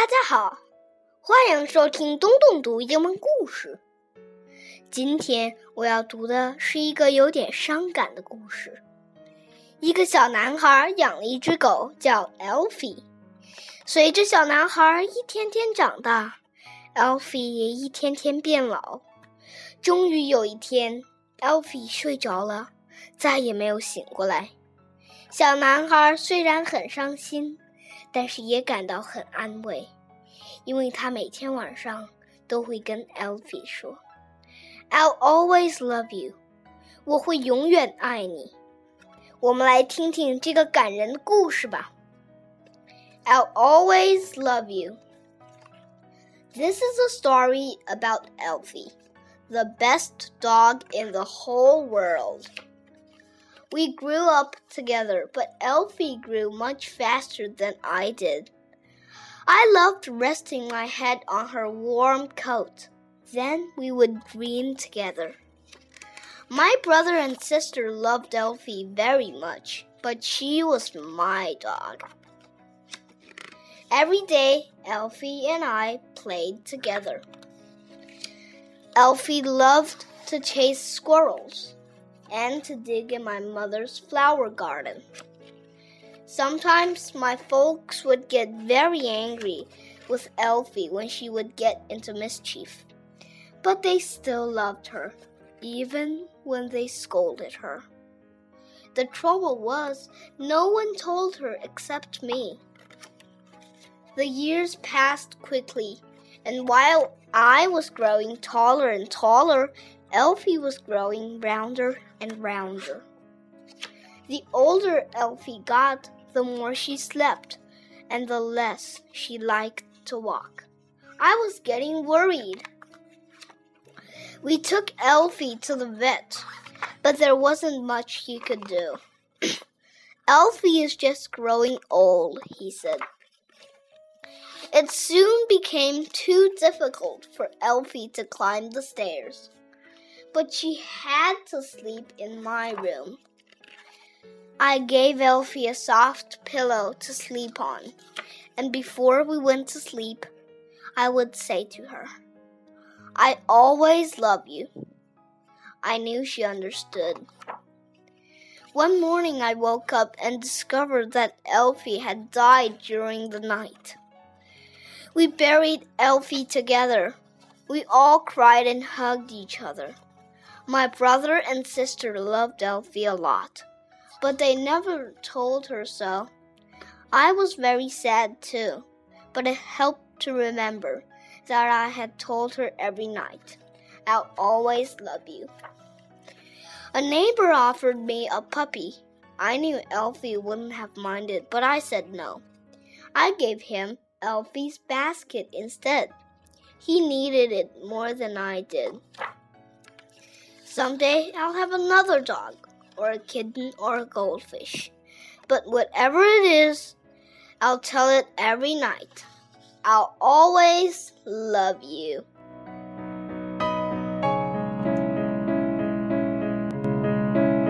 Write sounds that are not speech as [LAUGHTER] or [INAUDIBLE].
大家好，欢迎收听东东读英文故事。今天我要读的是一个有点伤感的故事。一个小男孩养了一只狗，叫 Elfie。随着小男孩一天天长大，Elfie 也一天天变老。终于有一天，Elfie 睡着了，再也没有醒过来。小男孩虽然很伤心。但是也感到很安慰，因为他每天晚上都会跟 Elfie 说：“I'll always love you，我会永远爱你。”我们来听听这个感人的故事吧。I'll always love you. This is a story about Elfie, the best dog in the whole world. We grew up together, but Elfie grew much faster than I did. I loved resting my head on her warm coat. Then we would dream together. My brother and sister loved Elfie very much, but she was my dog. Every day, Elfie and I played together. Elfie loved to chase squirrels and to dig in my mother's flower garden. Sometimes my folks would get very angry with Elfie when she would get into mischief, but they still loved her, even when they scolded her. The trouble was, no one told her except me. The years passed quickly, and while I was growing taller and taller, Elfie was growing rounder and rounder. The older Elfie got, the more she slept, and the less she liked to walk. I was getting worried. We took Elfie to the vet, but there wasn't much he could do. [CLEARS THROAT] Elfie is just growing old, he said. It soon became too difficult for Elfie to climb the stairs but she had to sleep in my room. I gave Elfie a soft pillow to sleep on, and before we went to sleep, I would say to her, I always love you. I knew she understood. One morning I woke up and discovered that Elfie had died during the night. We buried Elfie together. We all cried and hugged each other. My brother and sister loved Elfie a lot, but they never told her so. I was very sad too, but it helped to remember that I had told her every night, I'll always love you. A neighbor offered me a puppy. I knew Elfie wouldn't have minded, but I said no. I gave him Elfie's basket instead. He needed it more than I did. Someday I'll have another dog, or a kitten, or a goldfish. But whatever it is, I'll tell it every night. I'll always love you.